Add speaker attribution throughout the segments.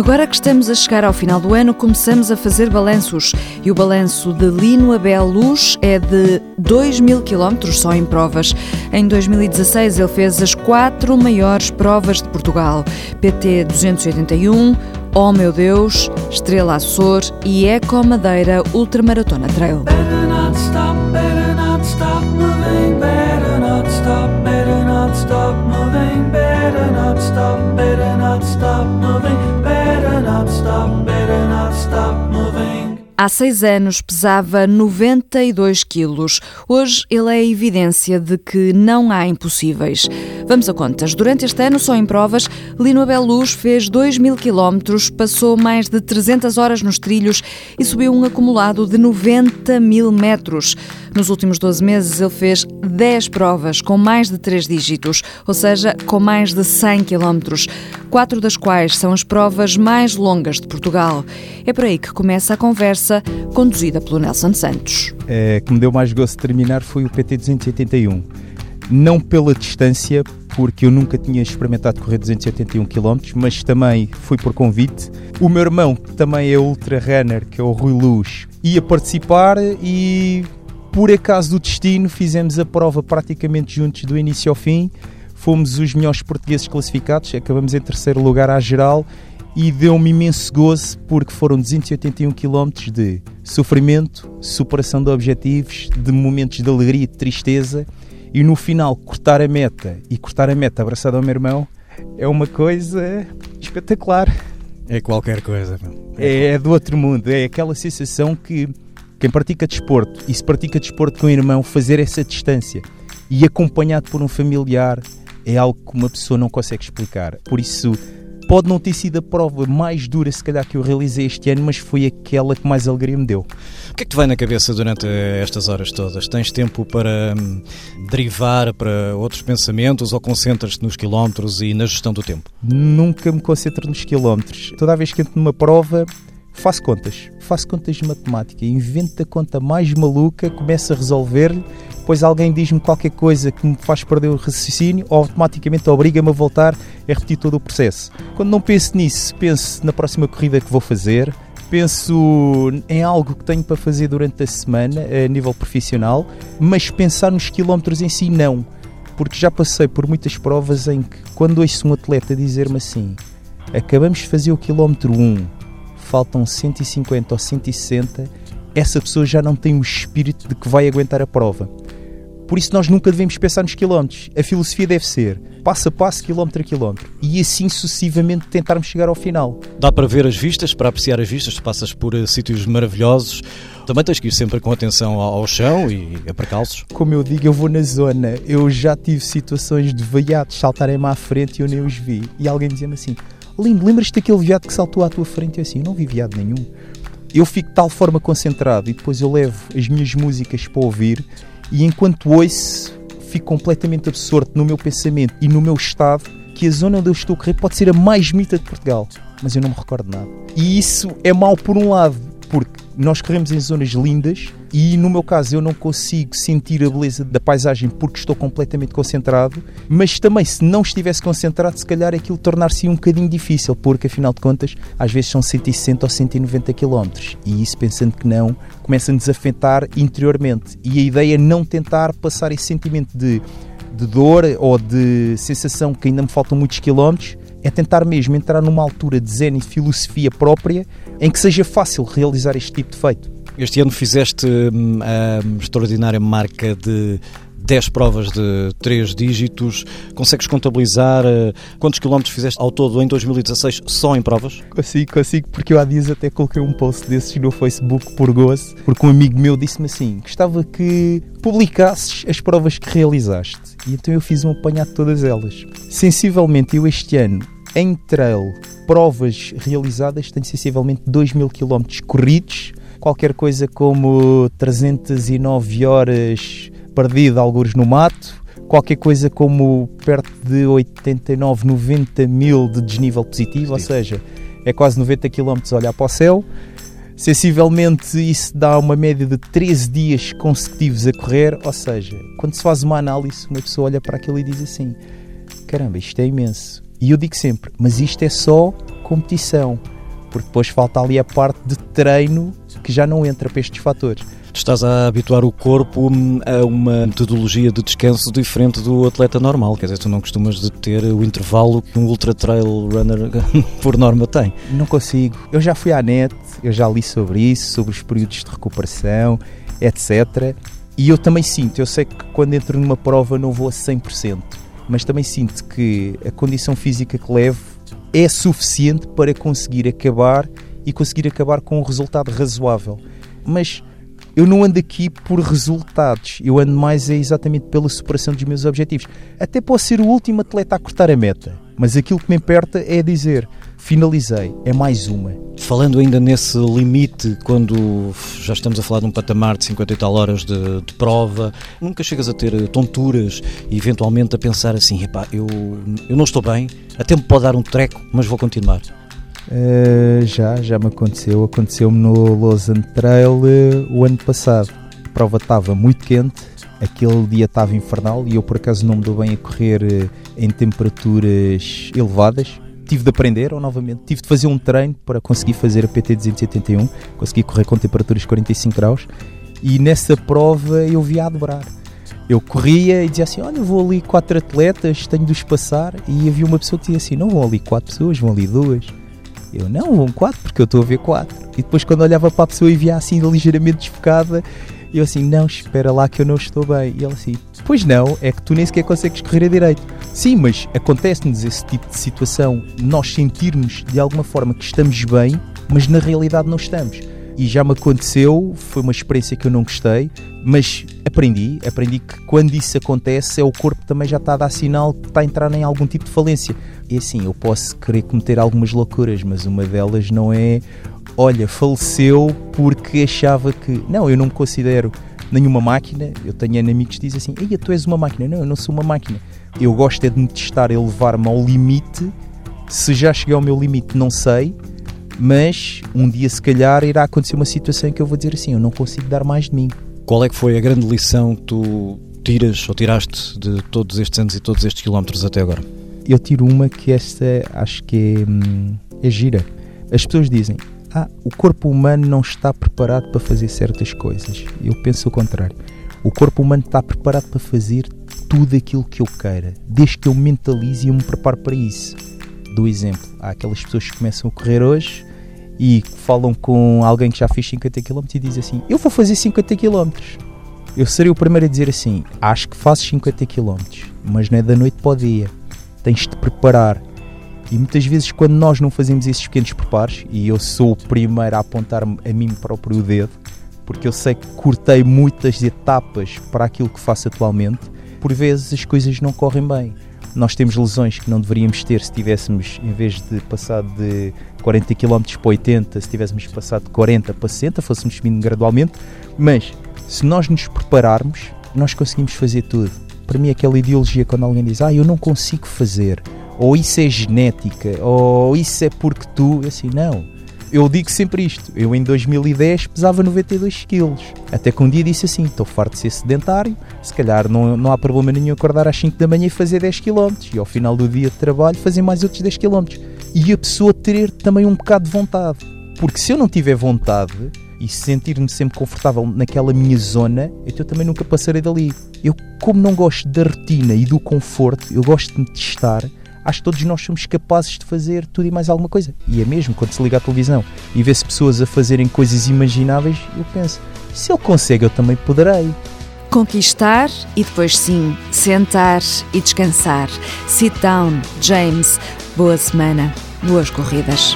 Speaker 1: Agora que estamos a chegar ao final do ano, começamos a fazer balanços. E o balanço de Lino Abel Luz é de 2 mil quilómetros só em provas. Em 2016 ele fez as quatro maiores provas de Portugal. PT 281, Oh Meu Deus, Estrela Açor e Eco Madeira Ultramaratona Trail. Stop moving, Há seis anos pesava 92 quilos. Hoje ele é a evidência de que não há impossíveis. Vamos a contas. Durante este ano, só em provas, Lino Abel Luz fez 2 mil quilómetros, passou mais de 300 horas nos trilhos e subiu um acumulado de 90 mil metros. Nos últimos 12 meses, ele fez 10 provas com mais de 3 dígitos, ou seja, com mais de 100 quilómetros, quatro das quais são as provas mais longas de Portugal. É por aí que começa a conversa conduzida pelo Nelson Santos.
Speaker 2: É, que me deu mais gosto de terminar foi o PT 281. Não pela distância, porque eu nunca tinha experimentado correr 281 km, mas também fui por convite. O meu irmão, que também é ultra runner, que é o Rui Luz, ia participar e por acaso do destino fizemos a prova praticamente juntos do início ao fim. Fomos os melhores portugueses classificados, acabamos em terceiro lugar à geral e deu-me imenso gozo porque foram 281 km de sofrimento, superação de objetivos, de momentos de alegria e de tristeza e no final cortar a meta e cortar a meta abraçado ao meu irmão é uma coisa espetacular.
Speaker 3: É qualquer coisa.
Speaker 2: É, é do outro mundo, é aquela sensação que quem pratica desporto e se pratica desporto com o irmão, fazer essa distância e acompanhado por um familiar é algo que uma pessoa não consegue explicar. Por isso, Pode não ter sido a prova mais dura, se calhar, que eu realizei este ano, mas foi aquela que mais alegria me deu.
Speaker 3: O que é que te vai na cabeça durante estas horas todas? Tens tempo para hum, derivar para outros pensamentos ou concentras-te nos quilómetros e na gestão do tempo?
Speaker 2: Nunca me concentro nos quilómetros. Toda vez que entro numa prova, faço contas. Faço contas de matemática. Invento a conta mais maluca, começo a resolver-lhe depois alguém diz-me qualquer coisa que me faz perder o raciocínio, automaticamente obriga-me a voltar a repetir todo o processo. Quando não penso nisso, penso na próxima corrida que vou fazer, penso em algo que tenho para fazer durante a semana a nível profissional, mas pensar nos quilómetros em si não. Porque já passei por muitas provas em que, quando ouço um atleta dizer-me assim: acabamos de fazer o quilómetro 1, faltam 150 ou 160, essa pessoa já não tem o espírito de que vai aguentar a prova. Por isso nós nunca devemos pensar nos quilómetros. A filosofia deve ser passo a passo, quilómetro a quilómetro. E assim sucessivamente tentarmos chegar ao final.
Speaker 3: Dá para ver as vistas, para apreciar as vistas, tu passas por uh, sítios maravilhosos. Também tens que ir sempre com atenção ao, ao chão e a percalços.
Speaker 2: Como eu digo, eu vou na zona. Eu já tive situações de veiados saltarem-me à frente e eu nem os vi. E alguém dizia-me assim: Lindo, lembras-te daquele viado que saltou à tua frente? Eu assim, não vi viado nenhum. Eu fico de tal forma concentrado e depois eu levo as minhas músicas para ouvir e enquanto ouço, fico completamente absorto no meu pensamento e no meu estado que a zona onde eu estou a correr pode ser a mais bonita de Portugal, mas eu não me recordo nada. E isso é mau por um lado, porque nós corremos em zonas lindas e no meu caso eu não consigo sentir a beleza da paisagem porque estou completamente concentrado, mas também se não estivesse concentrado, se calhar aquilo tornar-se um bocadinho difícil, porque afinal de contas, às vezes são 160 ou 190 km e isso pensando que não, começa-nos a afetar interiormente. E a ideia é não tentar passar esse sentimento de, de dor ou de sensação que ainda me faltam muitos quilómetros é tentar mesmo entrar numa altura de zen e filosofia própria em que seja fácil realizar este tipo de feito.
Speaker 3: Este ano fizeste hum, a extraordinária marca de 10 provas de 3 dígitos. Consegues contabilizar uh, quantos quilómetros fizeste ao todo em 2016 só em provas?
Speaker 2: Consigo, consigo, porque eu há dias até coloquei um post desses no Facebook por gozo, porque um amigo meu disse-me assim: gostava que publicasses as provas que realizaste. E então eu fiz um apanhado de todas elas. Sensivelmente, eu este ano, em trail, provas realizadas, tenho sensivelmente 2 mil quilómetros corridos, qualquer coisa como 309 horas perdido alguns no mato, qualquer coisa como perto de 89, 90 mil de desnível positivo, ou seja, é quase 90 km a olhar para o céu. Sensivelmente isso dá uma média de 13 dias consecutivos a correr, ou seja, quando se faz uma análise, uma pessoa olha para aquilo e diz assim: caramba, isto é imenso. E eu digo sempre, mas isto é só competição, porque depois falta ali a parte de treino que já não entra para estes fatores.
Speaker 3: Tu estás a habituar o corpo hum, a uma metodologia de descanso diferente do atleta normal. Quer dizer, tu não costumas de ter o intervalo que um ultra trail runner por norma tem.
Speaker 2: Não consigo. Eu já fui à net, eu já li sobre isso, sobre os períodos de recuperação, etc. E eu também sinto, eu sei que quando entro numa prova não vou a 100%, mas também sinto que a condição física que levo é suficiente para conseguir acabar e conseguir acabar com um resultado razoável. Mas eu não ando aqui por resultados, eu ando mais é exatamente pela superação dos meus objetivos. Até posso ser o último atleta a cortar a meta, mas aquilo que me aperta é dizer: finalizei, é mais uma.
Speaker 3: Falando ainda nesse limite, quando já estamos a falar de um patamar de 50 e tal horas de, de prova, nunca chegas a ter tonturas e eventualmente a pensar assim: epá, eu, eu não estou bem, até me pode dar um treco, mas vou continuar.
Speaker 2: Uh, já, já me aconteceu. Aconteceu-me no Lausanne Trail uh, o ano passado. A prova estava muito quente, aquele dia estava infernal e eu por acaso não me dou bem a correr uh, em temperaturas elevadas. Tive de aprender, ou novamente, tive de fazer um treino para conseguir fazer a PT 281, consegui correr com temperaturas 45 graus e nessa prova eu via a dobrar. Eu corria e dizia assim: Olha, vou ali quatro atletas, tenho de os passar. E havia uma pessoa que dizia assim: Não vão ali quatro pessoas, vão ali duas. Eu, não, vão quatro, porque eu estou a ver quatro. E depois, quando olhava para a pessoa e via assim ligeiramente desfocada, eu assim, não, espera lá que eu não estou bem. E ela assim, pois não, é que tu nem sequer consegues correr a direito. Sim, mas acontece-nos esse tipo de situação, nós sentirmos de alguma forma que estamos bem, mas na realidade não estamos. E já me aconteceu, foi uma experiência que eu não gostei, mas aprendi, aprendi que quando isso acontece é o corpo também já está a dar sinal que está a entrar em algum tipo de falência. E assim, eu posso querer cometer algumas loucuras, mas uma delas não é, olha, faleceu porque achava que. Não, eu não me considero nenhuma máquina. Eu tenho amigos que dizem assim: Ei, tu és uma máquina. Não, eu não sou uma máquina. Eu gosto é de me testar, e levar-me ao limite. Se já cheguei ao meu limite, não sei. Mas um dia, se calhar, irá acontecer uma situação em que eu vou dizer assim: Eu não consigo dar mais de mim.
Speaker 3: Qual é que foi a grande lição que tu tiras ou tiraste de todos estes anos e todos estes quilómetros até agora?
Speaker 2: eu tiro uma que esta acho que é, hum, é gira. As pessoas dizem: Ah, o corpo humano não está preparado para fazer certas coisas. Eu penso o contrário. O corpo humano está preparado para fazer tudo aquilo que eu queira, desde que eu mentalize e eu me preparo para isso. Do exemplo, há aquelas pessoas que começam a correr hoje e falam com alguém que já fez 50 km e dizem assim: Eu vou fazer 50 km. Eu seria o primeiro a dizer assim: Acho que faço 50 km, mas não é da noite para o dia tens de preparar. E muitas vezes, quando nós não fazemos esses pequenos preparos, e eu sou o primeiro a apontar a mim próprio o dedo, porque eu sei que cortei muitas etapas para aquilo que faço atualmente, por vezes as coisas não correm bem. Nós temos lesões que não deveríamos ter se tivéssemos, em vez de passar de 40 km para 80, se tivéssemos passado de 40 para 60, fôssemos subindo gradualmente, mas se nós nos prepararmos, nós conseguimos fazer tudo para mim aquela ideologia quando alguém diz ah, eu não consigo fazer, ou isso é genética, ou isso é porque tu, assim, não. Eu digo sempre isto, eu em 2010 pesava 92 quilos, até que um dia disse assim, estou farto de ser sedentário, se calhar não, não há problema nenhum acordar às 5 da manhã e fazer 10 km, e ao final do dia de trabalho fazer mais outros 10 km. E a pessoa ter também um bocado de vontade, porque se eu não tiver vontade, e sentir-me sempre confortável naquela minha zona, então eu também nunca passarei dali. Eu, como não gosto da rotina e do conforto, eu gosto de me testar. Acho que todos nós somos capazes de fazer tudo e mais alguma coisa. E é mesmo quando se liga à televisão e vê-se pessoas a fazerem coisas imagináveis, eu penso: se ele consegue, eu também poderei.
Speaker 1: Conquistar e depois sim, sentar e descansar. Sit down, James. Boa semana, boas corridas.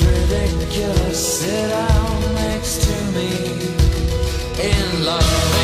Speaker 4: Ridiculous sit down next to me. In love.